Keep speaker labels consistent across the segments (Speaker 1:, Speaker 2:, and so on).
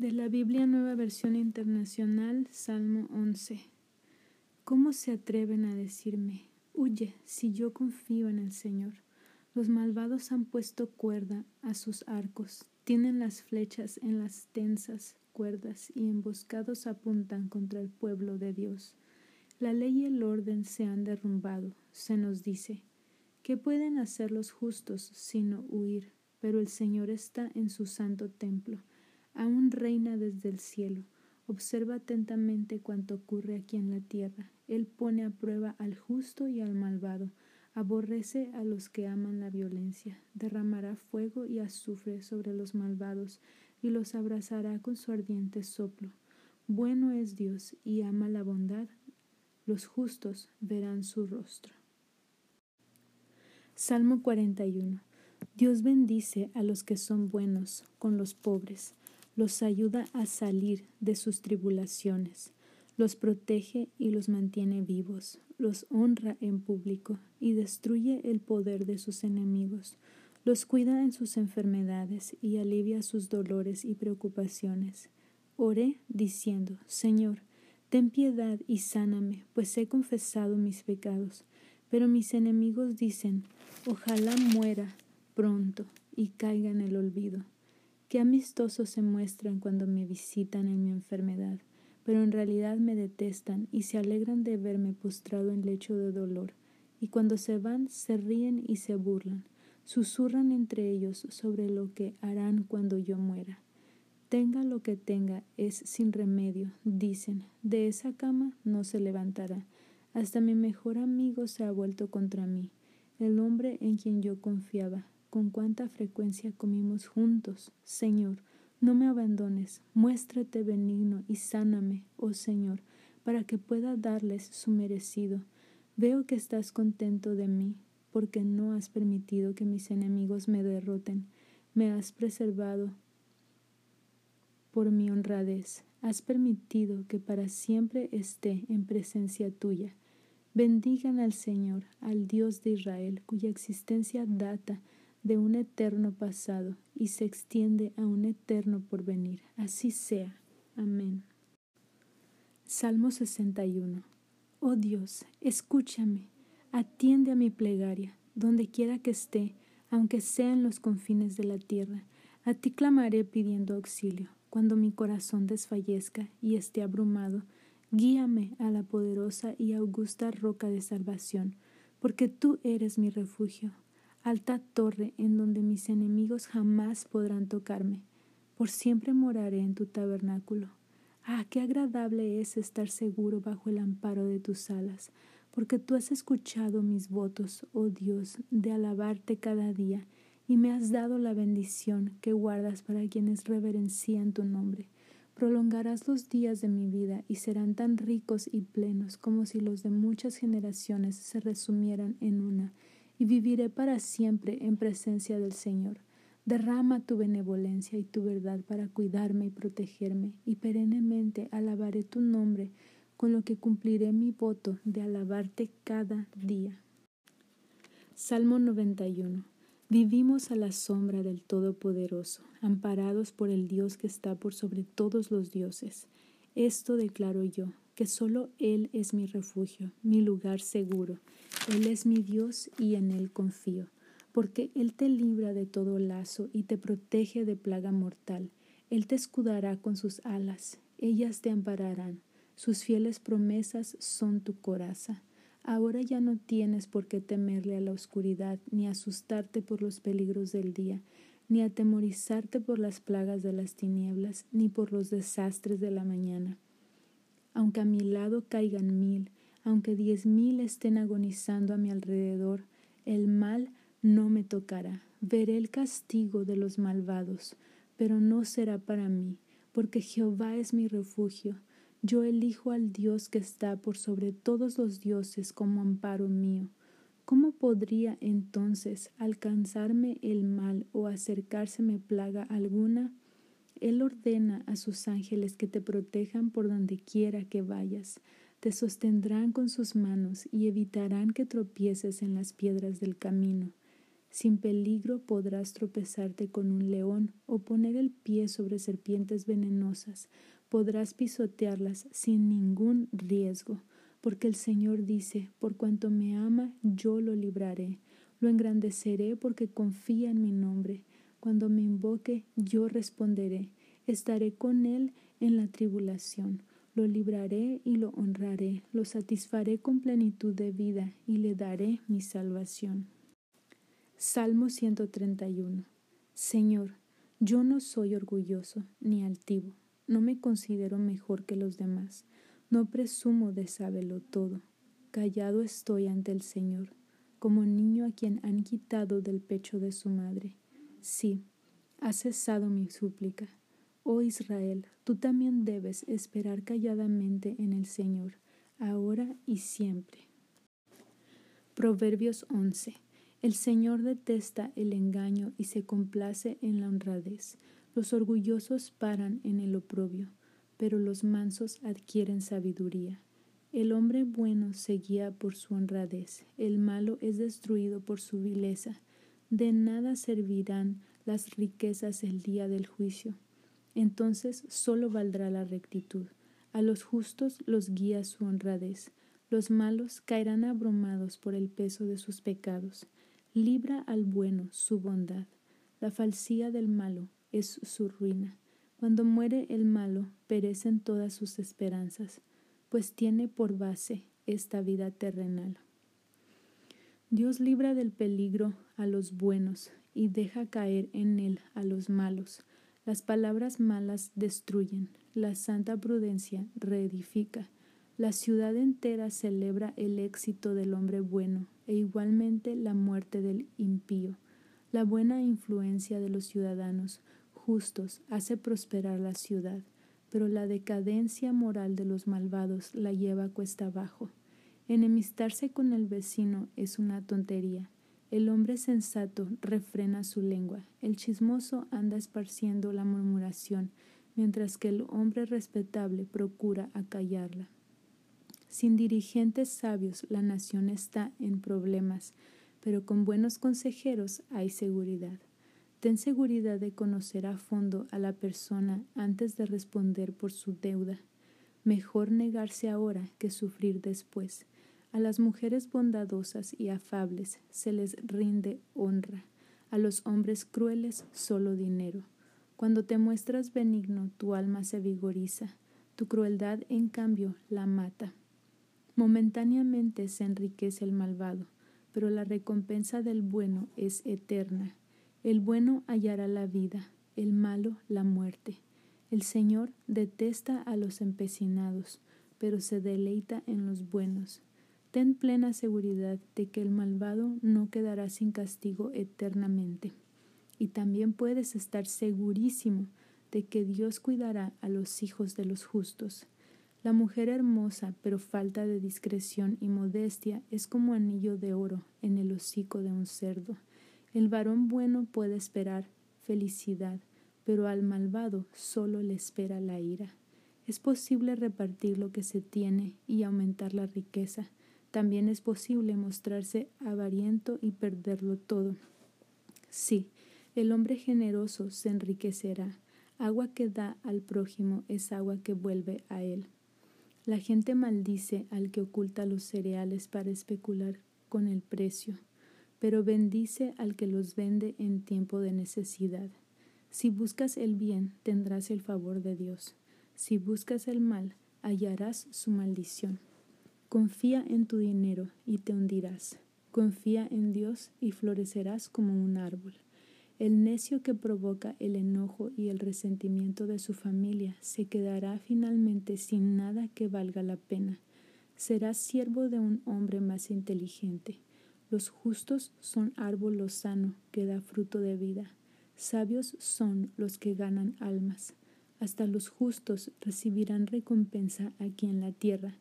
Speaker 1: De la Biblia Nueva Versión Internacional, Salmo 11. ¿Cómo se atreven a decirme, huye, si yo confío en el Señor? Los malvados han puesto cuerda a sus arcos, tienen las flechas en las tensas cuerdas y emboscados apuntan contra el pueblo de Dios. La ley y el orden se han derrumbado, se nos dice. ¿Qué pueden hacer los justos sino huir? Pero el Señor está en su santo templo, aún reina desde el cielo. Observa atentamente cuanto ocurre aquí en la tierra. Él pone a prueba al justo y al malvado Aborrece a los que aman la violencia, derramará fuego y azufre sobre los malvados y los abrazará con su ardiente soplo. Bueno es Dios y ama la bondad, los justos verán su rostro. Salmo 41. Dios bendice a los que son buenos con los pobres, los ayuda a salir de sus tribulaciones los protege y los mantiene vivos, los honra en público y destruye el poder de sus enemigos, los cuida en sus enfermedades y alivia sus dolores y preocupaciones. Oré diciendo, Señor, ten piedad y sáname, pues he confesado mis pecados. Pero mis enemigos dicen, ojalá muera pronto y caiga en el olvido. Qué amistosos se muestran cuando me visitan en mi enfermedad pero en realidad me detestan y se alegran de verme postrado en lecho de dolor, y cuando se van se ríen y se burlan, susurran entre ellos sobre lo que harán cuando yo muera. Tenga lo que tenga, es sin remedio, dicen, de esa cama no se levantará. Hasta mi mejor amigo se ha vuelto contra mí, el hombre en quien yo confiaba. Con cuánta frecuencia comimos juntos, Señor, no me abandones, muéstrate benigno y sáname, oh Señor, para que pueda darles su merecido. Veo que estás contento de mí, porque no has permitido que mis enemigos me derroten, me has preservado por mi honradez, has permitido que para siempre esté en presencia tuya. Bendigan al Señor, al Dios de Israel, cuya existencia data de un eterno pasado y se extiende a un eterno porvenir. Así sea. Amén. Salmo 61. Oh Dios, escúchame, atiende a mi plegaria, donde quiera que esté, aunque sea en los confines de la tierra. A ti clamaré pidiendo auxilio. Cuando mi corazón desfallezca y esté abrumado, guíame a la poderosa y augusta roca de salvación, porque tú eres mi refugio alta torre en donde mis enemigos jamás podrán tocarme. Por siempre moraré en tu tabernáculo. Ah, qué agradable es estar seguro bajo el amparo de tus alas, porque tú has escuchado mis votos, oh Dios, de alabarte cada día, y me has dado la bendición que guardas para quienes reverencian tu nombre. Prolongarás los días de mi vida y serán tan ricos y plenos como si los de muchas generaciones se resumieran en una y viviré para siempre en presencia del Señor. Derrama tu benevolencia y tu verdad para cuidarme y protegerme, y perennemente alabaré tu nombre, con lo que cumpliré mi voto de alabarte cada día. Salmo 91. Vivimos a la sombra del Todopoderoso, amparados por el Dios que está por sobre todos los dioses. Esto declaro yo, que solo Él es mi refugio, mi lugar seguro. Él es mi Dios y en Él confío, porque Él te libra de todo lazo y te protege de plaga mortal. Él te escudará con sus alas, ellas te ampararán. Sus fieles promesas son tu coraza. Ahora ya no tienes por qué temerle a la oscuridad, ni asustarte por los peligros del día, ni atemorizarte por las plagas de las tinieblas, ni por los desastres de la mañana aunque a mi lado caigan mil, aunque diez mil estén agonizando a mi alrededor, el mal no me tocará. Veré el castigo de los malvados, pero no será para mí, porque Jehová es mi refugio. Yo elijo al Dios que está por sobre todos los dioses como amparo mío. ¿Cómo podría entonces alcanzarme el mal o acercárseme plaga alguna? Él ordena a sus ángeles que te protejan por donde quiera que vayas, te sostendrán con sus manos y evitarán que tropieces en las piedras del camino. Sin peligro podrás tropezarte con un león o poner el pie sobre serpientes venenosas. Podrás pisotearlas sin ningún riesgo, porque el Señor dice, por cuanto me ama, yo lo libraré. Lo engrandeceré porque confía en mi nombre. Cuando me invoque, yo responderé. Estaré con él en la tribulación. Lo libraré y lo honraré. Lo satisfaré con plenitud de vida y le daré mi salvación. Salmo 131. Señor, yo no soy orgulloso ni altivo, no me considero mejor que los demás, no presumo de sábelo todo. Callado estoy ante el Señor, como niño a quien han quitado del pecho de su madre. Sí, ha cesado mi súplica. Oh Israel, tú también debes esperar calladamente en el Señor, ahora y siempre. Proverbios 11. El Señor detesta el engaño y se complace en la honradez. Los orgullosos paran en el oprobio, pero los mansos adquieren sabiduría. El hombre bueno se guía por su honradez, el malo es destruido por su vileza. De nada servirán las riquezas el día del juicio. Entonces sólo valdrá la rectitud. A los justos los guía su honradez. Los malos caerán abrumados por el peso de sus pecados. Libra al bueno su bondad. La falsía del malo es su ruina. Cuando muere el malo, perecen todas sus esperanzas, pues tiene por base esta vida terrenal. Dios libra del peligro a los buenos y deja caer en él a los malos. Las palabras malas destruyen, la santa prudencia reedifica. La ciudad entera celebra el éxito del hombre bueno e igualmente la muerte del impío. La buena influencia de los ciudadanos justos hace prosperar la ciudad, pero la decadencia moral de los malvados la lleva cuesta abajo. Enemistarse con el vecino es una tontería. El hombre sensato refrena su lengua, el chismoso anda esparciendo la murmuración, mientras que el hombre respetable procura acallarla. Sin dirigentes sabios la nación está en problemas, pero con buenos consejeros hay seguridad. Ten seguridad de conocer a fondo a la persona antes de responder por su deuda. Mejor negarse ahora que sufrir después. A las mujeres bondadosas y afables se les rinde honra, a los hombres crueles solo dinero. Cuando te muestras benigno, tu alma se vigoriza, tu crueldad, en cambio, la mata. Momentáneamente se enriquece el malvado, pero la recompensa del bueno es eterna. El bueno hallará la vida, el malo la muerte. El Señor detesta a los empecinados, pero se deleita en los buenos. Ten plena seguridad de que el malvado no quedará sin castigo eternamente. Y también puedes estar segurísimo de que Dios cuidará a los hijos de los justos. La mujer hermosa, pero falta de discreción y modestia, es como anillo de oro en el hocico de un cerdo. El varón bueno puede esperar felicidad, pero al malvado solo le espera la ira. Es posible repartir lo que se tiene y aumentar la riqueza. También es posible mostrarse avariento y perderlo todo. Sí, el hombre generoso se enriquecerá. Agua que da al prójimo es agua que vuelve a él. La gente maldice al que oculta los cereales para especular con el precio, pero bendice al que los vende en tiempo de necesidad. Si buscas el bien, tendrás el favor de Dios. Si buscas el mal, hallarás su maldición. Confía en tu dinero y te hundirás. Confía en Dios y florecerás como un árbol. El necio que provoca el enojo y el resentimiento de su familia se quedará finalmente sin nada que valga la pena. Será siervo de un hombre más inteligente. Los justos son árbol lozano que da fruto de vida. Sabios son los que ganan almas. Hasta los justos recibirán recompensa aquí en la tierra,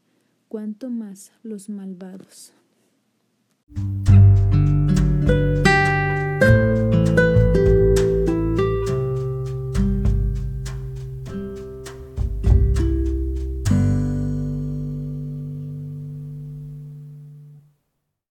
Speaker 1: cuanto más los malvados.